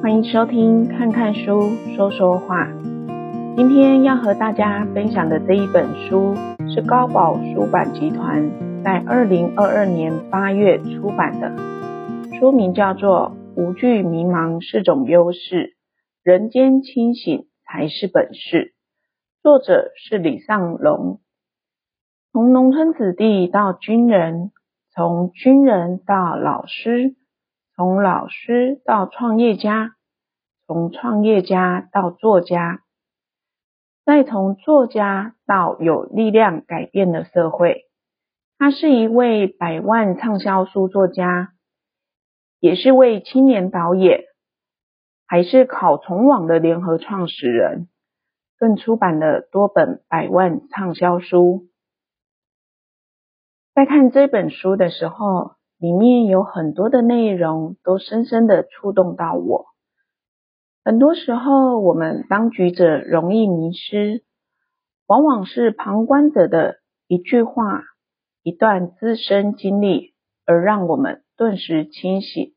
欢迎收听《看看书说说话》。今天要和大家分享的这一本书是高宝书版集团在二零二二年八月出版的，书名叫做《无惧迷茫是种优势，人间清醒才是本事》，作者是李尚龙。从农村子弟到军人，从军人到老师。从老师到创业家，从创业家到作家，再从作家到有力量改变了社会。他是一位百万畅销书作家，也是位青年导演，还是考虫网的联合创始人，更出版了多本百万畅销书。在看这本书的时候，里面有很多的内容都深深的触动到我。很多时候，我们当局者容易迷失，往往是旁观者的一句话、一段自身经历，而让我们顿时清醒，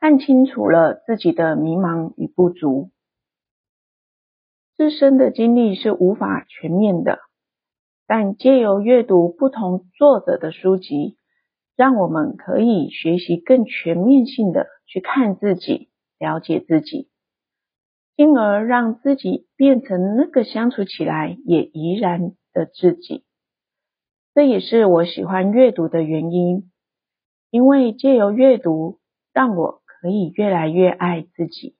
看清楚了自己的迷茫与不足。自身的经历是无法全面的，但借由阅读不同作者的书籍。让我们可以学习更全面性的去看自己，了解自己，进而让自己变成那个相处起来也怡然的自己。这也是我喜欢阅读的原因，因为借由阅读，让我可以越来越爱自己。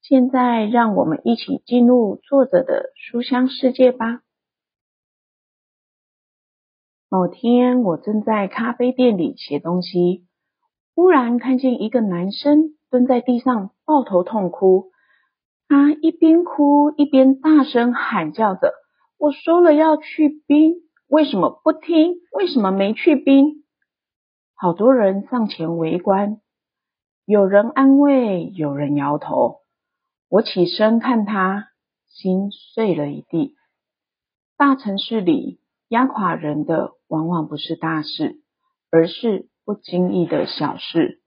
现在，让我们一起进入作者的书香世界吧。某天，我正在咖啡店里写东西，忽然看见一个男生蹲在地上抱头痛哭。他一边哭一边大声喊叫着：“我说了要去冰，为什么不听？为什么没去冰？”好多人上前围观，有人安慰，有人摇头。我起身看他，心碎了一地。大城市里，压垮人的往往不是大事，而是不经意的小事。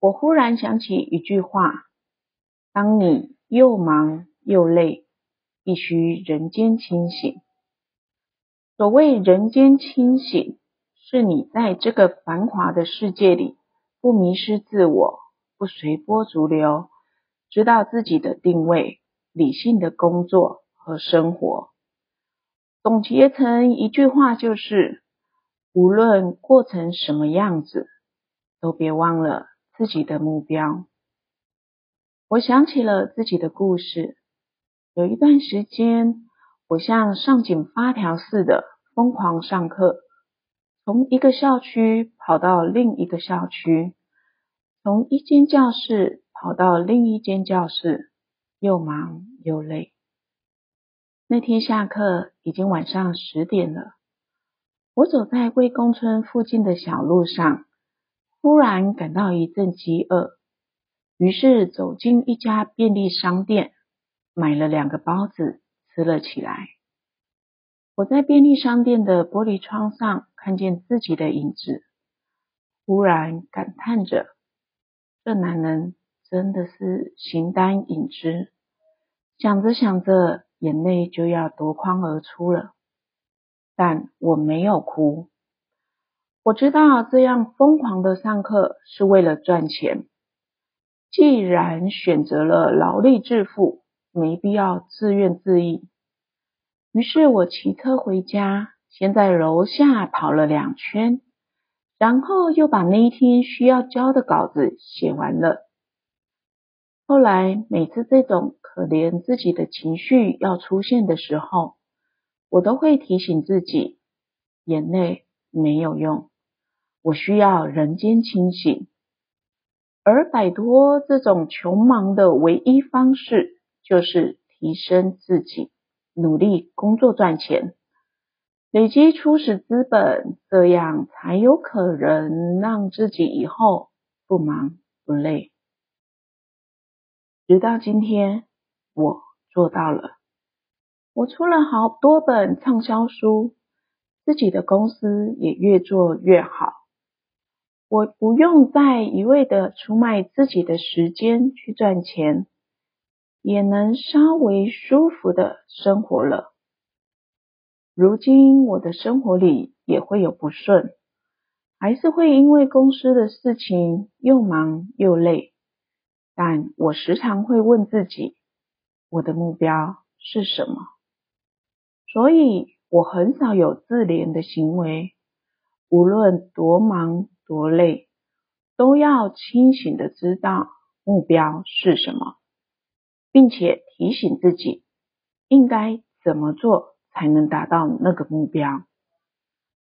我忽然想起一句话：当你又忙又累，必须人间清醒。所谓人间清醒，是你在这个繁华的世界里，不迷失自我，不随波逐流，知道自己的定位，理性的工作和生活。总结成一句话就是：无论过成什么样子，都别忘了自己的目标。我想起了自己的故事。有一段时间，我像上紧发条似的疯狂上课，从一个校区跑到另一个校区，从一间教室跑到另一间教室，又忙又累。那天下课已经晚上十点了，我走在贵公村附近的小路上，忽然感到一阵饥饿，于是走进一家便利商店，买了两个包子吃了起来。我在便利商店的玻璃窗上看见自己的影子，忽然感叹着：这男人真的是形单影只。想着想着。眼泪就要夺眶而出了，但我没有哭。我知道这样疯狂的上课是为了赚钱。既然选择了劳力致富，没必要自怨自艾。于是我骑车回家，先在楼下跑了两圈，然后又把那一天需要交的稿子写完了。后来每次这种可怜自己的情绪要出现的时候，我都会提醒自己，眼泪没有用，我需要人间清醒。而摆脱这种穷忙的唯一方式，就是提升自己，努力工作赚钱，累积初始资本，这样才有可能让自己以后不忙不累。直到今天，我做到了。我出了好多本畅销书，自己的公司也越做越好。我不用再一味的出卖自己的时间去赚钱，也能稍微舒服的生活了。如今我的生活里也会有不顺，还是会因为公司的事情又忙又累。但我时常会问自己，我的目标是什么？所以我很少有自怜的行为，无论多忙。多累，都要清醒的知道目标是什么，并且提醒自己应该怎么做才能达到那个目标。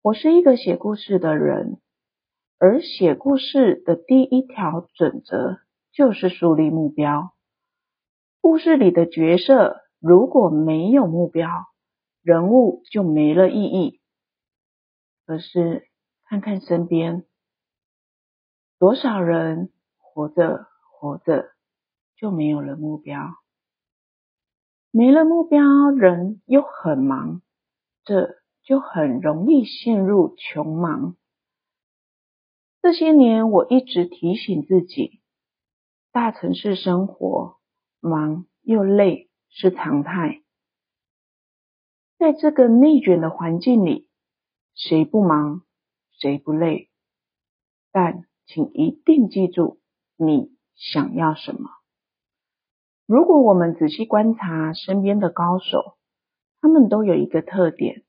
我是一个写故事的人，而写故事的第一条准则就是树立目标。故事里的角色如果没有目标，人物就没了意义。可是看看身边。多少人活着活着就没有了目标，没了目标，人又很忙，这就很容易陷入穷忙。这些年，我一直提醒自己，大城市生活忙又累是常态，在这个内卷的环境里，谁不忙，谁不累？但请一定记住，你想要什么。如果我们仔细观察身边的高手，他们都有一个特点，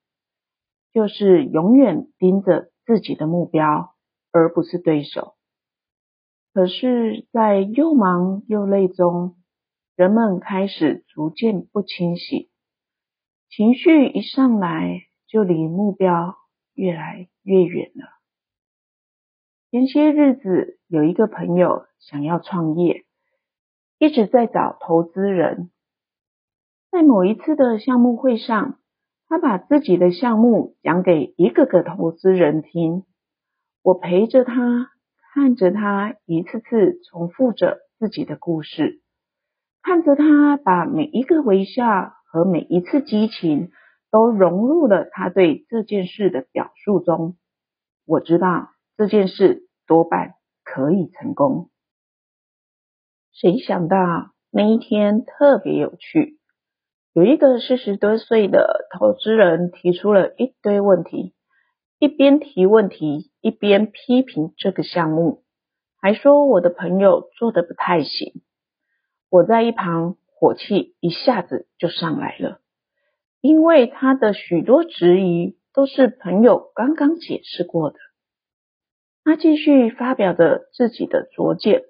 就是永远盯着自己的目标，而不是对手。可是，在又忙又累中，人们开始逐渐不清醒，情绪一上来，就离目标越来越远了。前些日子有一个朋友想要创业，一直在找投资人。在某一次的项目会上，他把自己的项目讲给一个个投资人听。我陪着他，看着他一次次重复着自己的故事，看着他把每一个微笑和每一次激情都融入了他对这件事的表述中。我知道。这件事多半可以成功。谁想到那一天特别有趣，有一个四十多岁的投资人提出了一堆问题，一边提问题一边批评这个项目，还说我的朋友做得不太行。我在一旁火气一下子就上来了，因为他的许多质疑都是朋友刚刚解释过的。他继续发表着自己的拙见，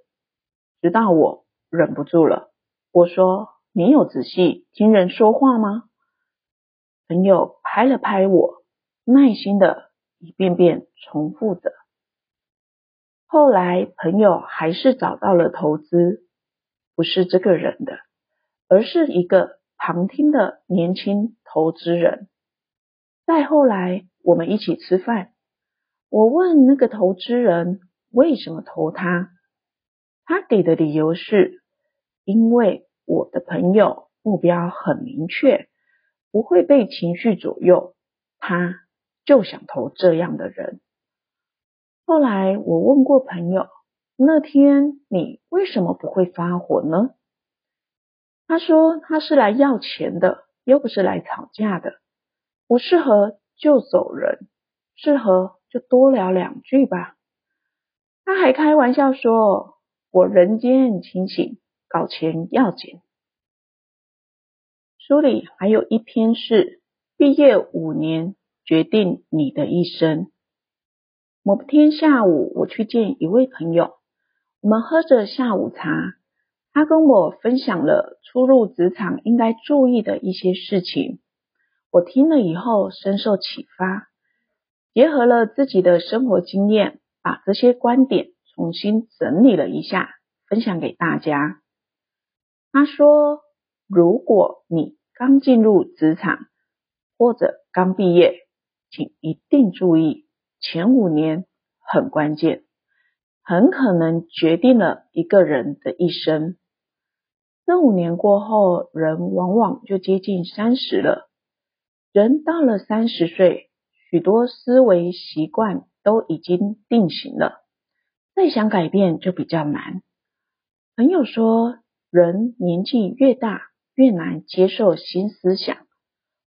直到我忍不住了。我说：“你有仔细听人说话吗？”朋友拍了拍我，耐心的一遍遍重复着。后来，朋友还是找到了投资，不是这个人的，而是一个旁听的年轻投资人。再后来，我们一起吃饭。我问那个投资人为什么投他，他给的理由是，因为我的朋友目标很明确，不会被情绪左右，他就想投这样的人。后来我问过朋友，那天你为什么不会发火呢？他说他是来要钱的，又不是来吵架的，不适合就走人，适合。就多聊两句吧。他还开玩笑说：“我人间清醒，搞钱要紧。”书里还有一篇是“毕业五年决定你的一生”。某天下午，我去见一位朋友，我们喝着下午茶，他跟我分享了初入职场应该注意的一些事情。我听了以后深受启发。结合了自己的生活经验，把这些观点重新整理了一下，分享给大家。他说：“如果你刚进入职场或者刚毕业，请一定注意，前五年很关键，很可能决定了一个人的一生。这五年过后，人往往就接近三十了。人到了三十岁。”许多思维习惯都已经定型了，再想改变就比较难。朋友说，人年纪越大越难接受新思想，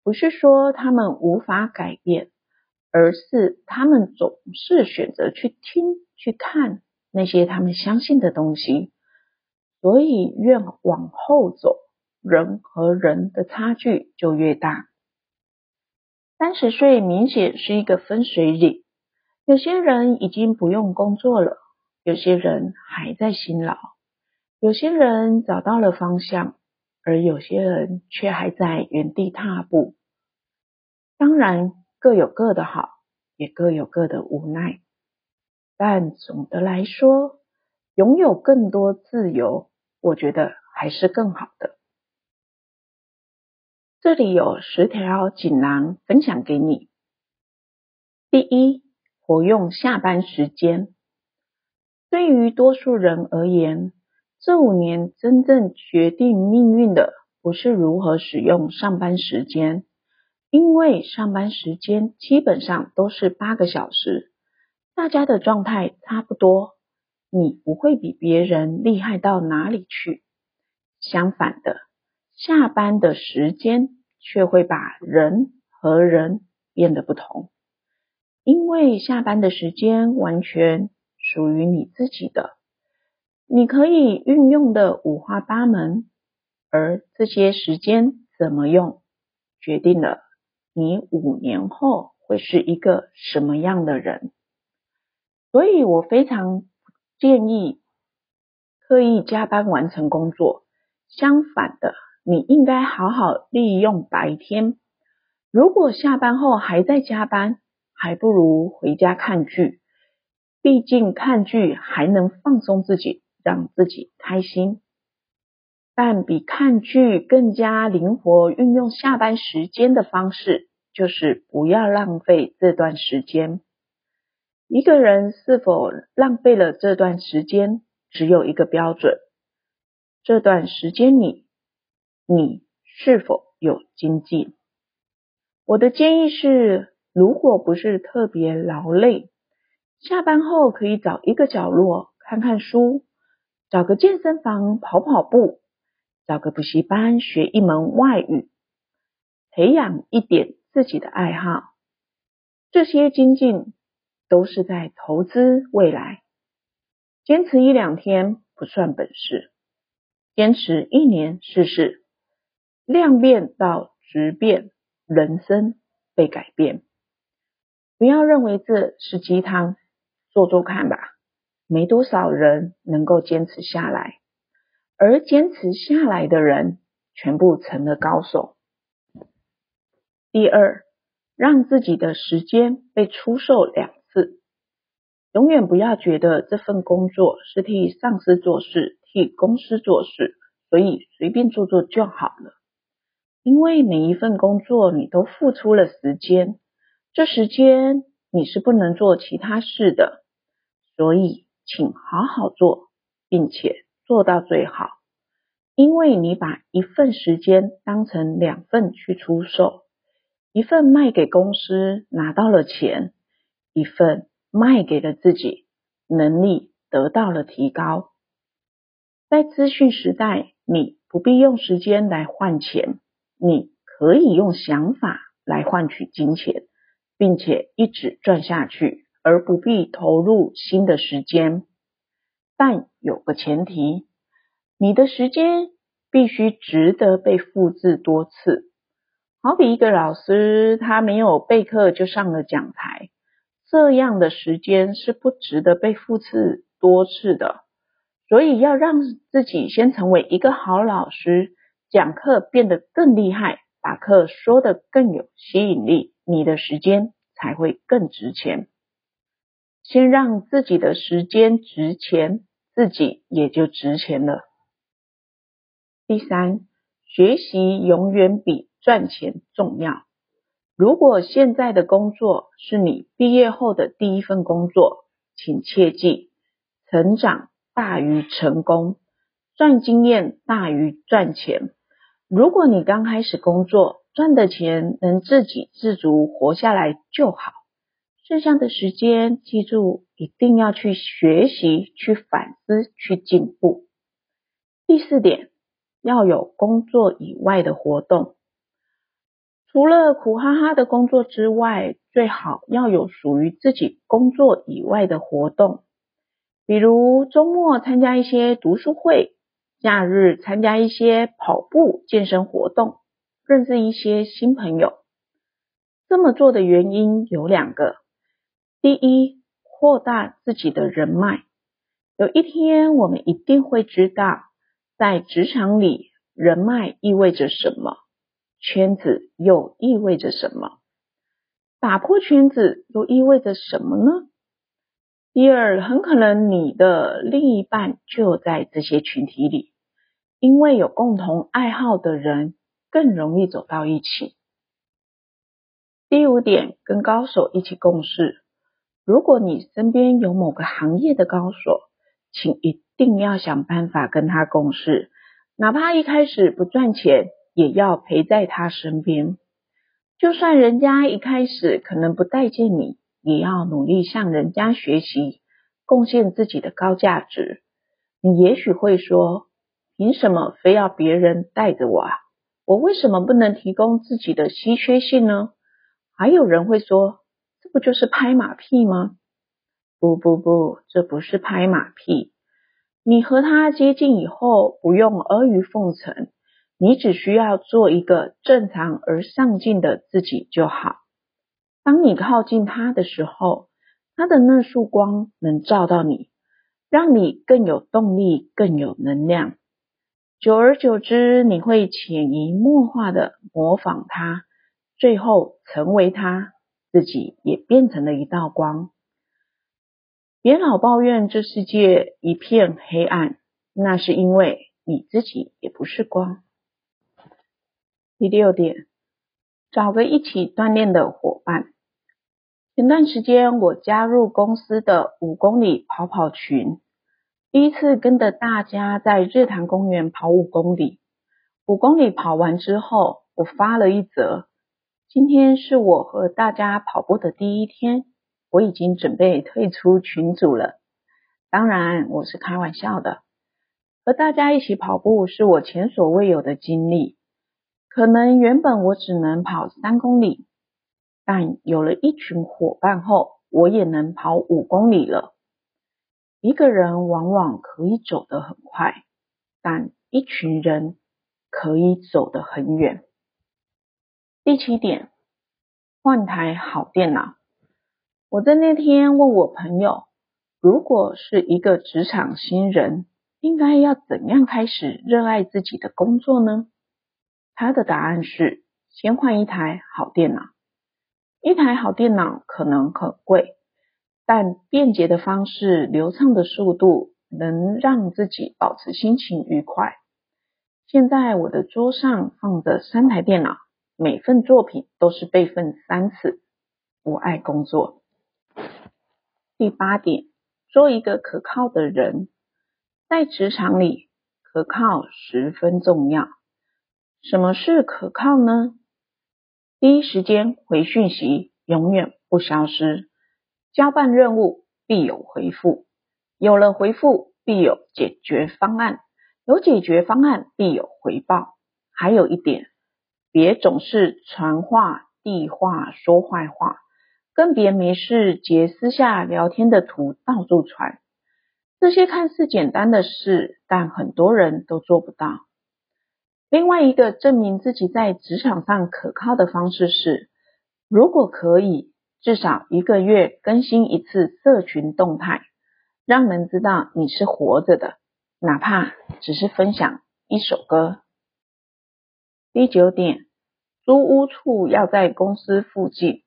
不是说他们无法改变，而是他们总是选择去听、去看那些他们相信的东西，所以越往后走，人和人的差距就越大。三十岁明显是一个分水岭，有些人已经不用工作了，有些人还在辛劳，有些人找到了方向，而有些人却还在原地踏步。当然，各有各的好，也各有各的无奈。但总的来说，拥有更多自由，我觉得还是更好的。这里有十条锦囊分享给你。第一，活用下班时间。对于多数人而言，这五年真正决定命运的，不是如何使用上班时间，因为上班时间基本上都是八个小时，大家的状态差不多，你不会比别人厉害到哪里去。相反的。下班的时间却会把人和人变得不同，因为下班的时间完全属于你自己的，你可以运用的五花八门，而这些时间怎么用，决定了你五年后会是一个什么样的人。所以我非常建议刻意加班完成工作，相反的。你应该好好利用白天。如果下班后还在加班，还不如回家看剧。毕竟看剧还能放松自己，让自己开心。但比看剧更加灵活运用下班时间的方式，就是不要浪费这段时间。一个人是否浪费了这段时间，只有一个标准：这段时间里。你是否有精进？我的建议是，如果不是特别劳累，下班后可以找一个角落看看书，找个健身房跑跑步，找个补习班学一门外语，培养一点自己的爱好。这些精进都是在投资未来。坚持一两天不算本事，坚持一年试试。量变到质变，人生被改变。不要认为这是鸡汤，做做看吧。没多少人能够坚持下来，而坚持下来的人，全部成了高手。第二，让自己的时间被出售两次。永远不要觉得这份工作是替上司做事，替公司做事，所以随便做做就好了。因为每一份工作你都付出了时间，这时间你是不能做其他事的，所以请好好做，并且做到最好。因为你把一份时间当成两份去出售，一份卖给公司拿到了钱，一份卖给了自己，能力得到了提高。在资讯时代，你不必用时间来换钱。你可以用想法来换取金钱，并且一直赚下去，而不必投入新的时间。但有个前提，你的时间必须值得被复制多次。好比一个老师，他没有备课就上了讲台，这样的时间是不值得被复制多次的。所以要让自己先成为一个好老师。讲课变得更厉害，把课说得更有吸引力，你的时间才会更值钱。先让自己的时间值钱，自己也就值钱了。第三，学习永远比赚钱重要。如果现在的工作是你毕业后的第一份工作，请切记，成长大于成功，赚经验大于赚钱。如果你刚开始工作，赚的钱能自给自足活下来就好，剩下的时间，记住一定要去学习、去反思、去进步。第四点，要有工作以外的活动。除了苦哈哈的工作之外，最好要有属于自己工作以外的活动，比如周末参加一些读书会，假日参加一些跑步、健身活动，认识一些新朋友。这么做的原因有两个：第一，扩大自己的人脉。有一天，我们一定会知道，在职场里，人脉意味着什么。圈子又意味着什么？打破圈子又意味着什么呢？第二，很可能你的另一半就在这些群体里，因为有共同爱好的人更容易走到一起。第五点，跟高手一起共事。如果你身边有某个行业的高手，请一定要想办法跟他共事，哪怕一开始不赚钱。也要陪在他身边，就算人家一开始可能不待见你，也要努力向人家学习，贡献自己的高价值。你也许会说，凭什么非要别人带着我啊？我为什么不能提供自己的稀缺性呢？还有人会说，不就是拍马屁吗？不不不，这不是拍马屁。你和他接近以后，不用阿谀奉承。你只需要做一个正常而上进的自己就好。当你靠近他的时候，他的那束光能照到你，让你更有动力、更有能量。久而久之，你会潜移默化的模仿他，最后成为他，自己也变成了一道光。别老抱怨这世界一片黑暗，那是因为你自己也不是光。第六点，找个一起锻炼的伙伴。前段时间我加入公司的五公里跑跑群，第一次跟着大家在日坛公园跑五公里。五公里跑完之后，我发了一则：今天是我和大家跑步的第一天，我已经准备退出群组了。当然，我是开玩笑的。和大家一起跑步是我前所未有的经历。可能原本我只能跑三公里，但有了一群伙伴后，我也能跑五公里了。一个人往往可以走得很快，但一群人可以走得很远。第七点，换台好电脑。我在那天问我朋友，如果是一个职场新人，应该要怎样开始热爱自己的工作呢？他的答案是：先换一台好电脑。一台好电脑可能很贵，但便捷的方式、流畅的速度，能让自己保持心情愉快。现在我的桌上放着三台电脑，每份作品都是备份三次。我爱工作。第八点，做一个可靠的人。在职场里，可靠十分重要。什么是可靠呢？第一时间回讯息，永远不消失；交办任务必有回复，有了回复必有解决方案，有解决方案必有回报。还有一点，别总是传话、递话、说坏话，更别没事截私下聊天的图到处传。这些看似简单的事，但很多人都做不到。另外一个证明自己在职场上可靠的方式是，如果可以，至少一个月更新一次社群动态，让人知道你是活着的，哪怕只是分享一首歌。第九点，租屋处要在公司附近，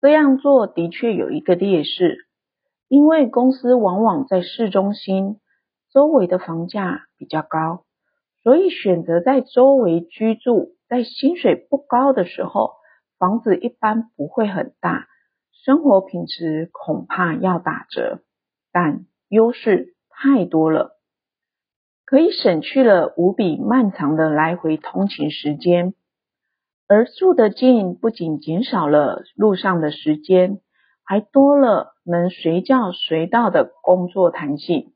这样做的确有一个劣势，因为公司往往在市中心，周围的房价比较高。所以选择在周围居住，在薪水不高的时候，房子一般不会很大，生活品质恐怕要打折。但优势太多了，可以省去了无比漫长的来回通勤时间，而住得近不仅减少了路上的时间，还多了能随叫随到的工作弹性，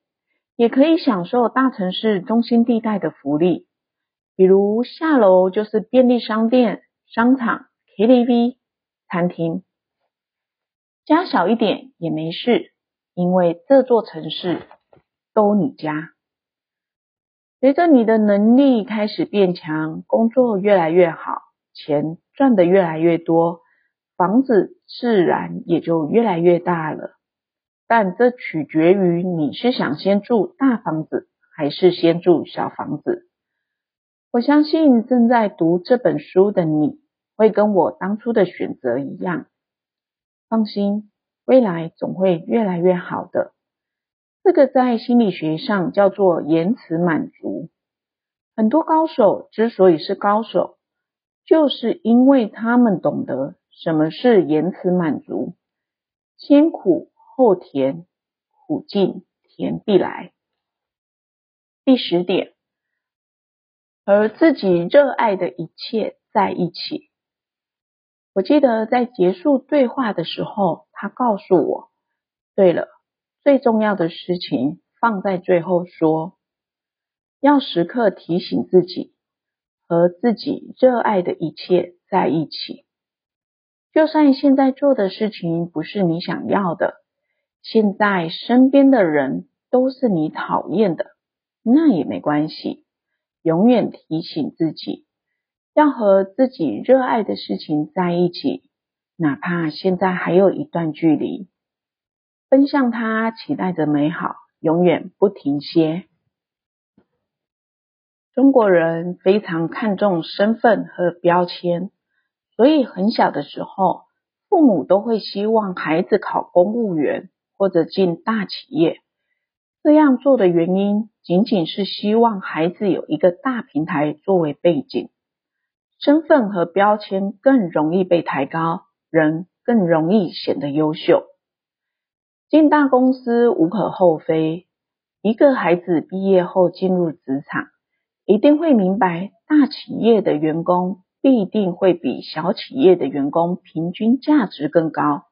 也可以享受大城市中心地带的福利，比如下楼就是便利商店、商场、KTV、餐厅。家小一点也没事，因为这座城市都你家。随着你的能力开始变强，工作越来越好，钱赚得越来越多，房子自然也就越来越大了。但这取决于你是想先住大房子，还是先住小房子。我相信正在读这本书的你会跟我当初的选择一样。放心，未来总会越来越好的。这个在心理学上叫做延迟满足。很多高手之所以是高手，就是因为他们懂得什么是延迟满足。先苦后甜，苦尽甜必来。第十点，和自己热爱的一切在一起。我记得在结束对话的时候，他告诉我，对了。最重要的事情放在最后说，要时刻提醒自己，和自己热爱的一切在一起。就算现在做的事情不是你想要的，现在身边的人都是你讨厌的，那也没关系。永远提醒自己，要和自己热爱的事情在一起，哪怕现在还有一段距离。奔向它，期待着美好，永远不停歇。中国人非常看重身份和标签，所以很小的时候，父母都会希望孩子考公务员或者进大企业。这样做的原因，仅仅是希望孩子有一个大平台作为背景，身份和标签更容易被抬高，人更容易显得优秀。进大公司无可厚非，一个孩子毕业后进入职场，一定会明白大企业的员工必定会比小企业的员工平均价值更高，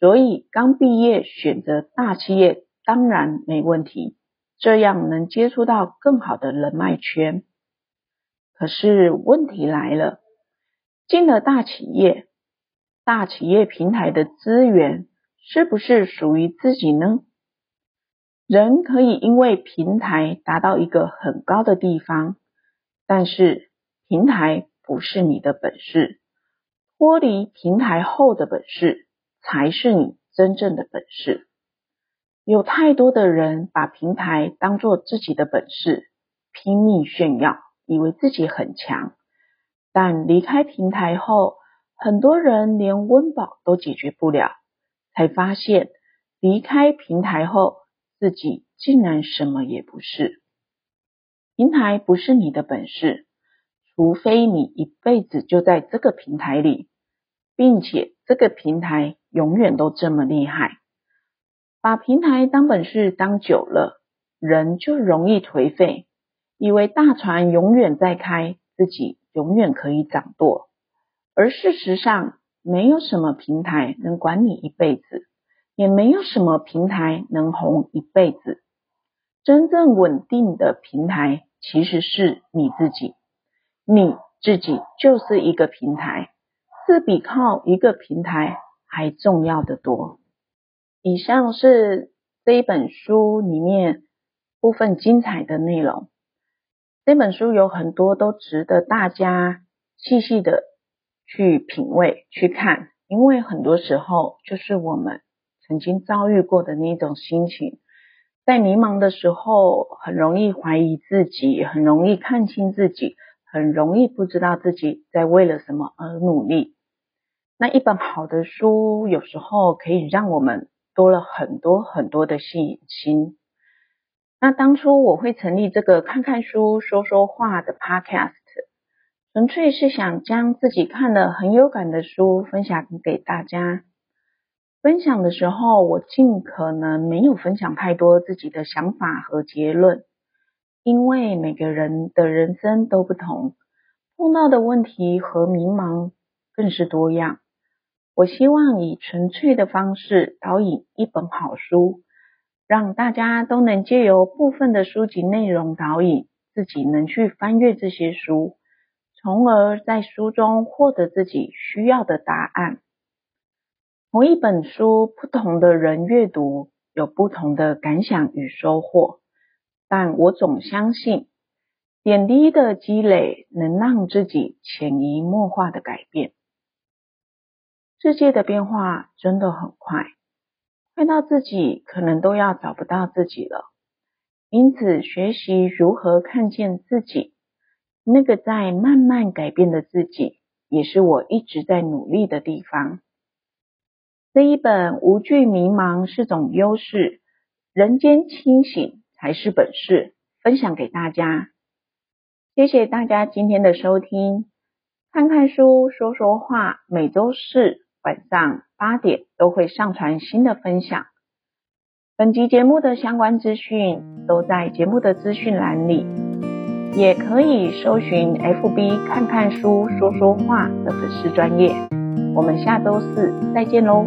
所以刚毕业选择大企业当然没问题，这样能接触到更好的人脉圈。可是问题来了，进了大企业，大企业平台的资源。是不是属于自己呢？人可以因为平台达到一个很高的地方，但是平台不是你的本事，脱离平台后的本事才是你真正的本事。有太多的人把平台当做自己的本事，拼命炫耀，以为自己很强，但离开平台后，很多人连温饱都解决不了。才发现，离开平台后，自己竟然什么也不是。平台不是你的本事，除非你一辈子就在这个平台里，并且这个平台永远都这么厉害。把平台当本事当久了，人就容易颓废，以为大船永远在开，自己永远可以掌舵，而事实上，没有什么平台能管你一辈子，也没有什么平台能红一辈子。真正稳定的平台其实是你自己，你自己就是一个平台，是比靠一个平台还重要的多。以上是这一本书里面部分精彩的内容。这本书有很多都值得大家细细的。去品味、去看，因为很多时候就是我们曾经遭遇过的那种心情，在迷茫的时候，很容易怀疑自己，很容易看清自己，很容易不知道自己在为了什么而努力。那一本好的书，有时候可以让我们多了很多很多的信心。那当初我会成立这个看看书、说说话的 Podcast。纯粹是想将自己看了很有感的书分享给大家。分享的时候，我尽可能没有分享太多自己的想法和结论，因为每个人的人生都不同，碰到的问题和迷茫更是多样。我希望以纯粹的方式导引一本好书，让大家都能借由部分的书籍内容导引，自己能去翻阅这些书，从而在书中获得自己需要的答案。同一本书，不同的人阅读有不同的感想与收获，但我总相信，点滴的积累能让自己潜移默化的改变。世界的变化真的很快，快到自己可能都要找不到自己了。因此，学习如何看见自己，那个在慢慢改变的自己，也是我一直在努力的地方。这一本《无惧迷茫是种优势》，人间清醒才是本事，分享给大家。谢谢大家今天的收听，看看书，说说话，每周四。晚上八点都会上传新的分享。本集节目的相关资讯都在节目的资讯栏里，也可以搜寻 FB 看看书说说话的粉丝专业。我们下周四再见喽！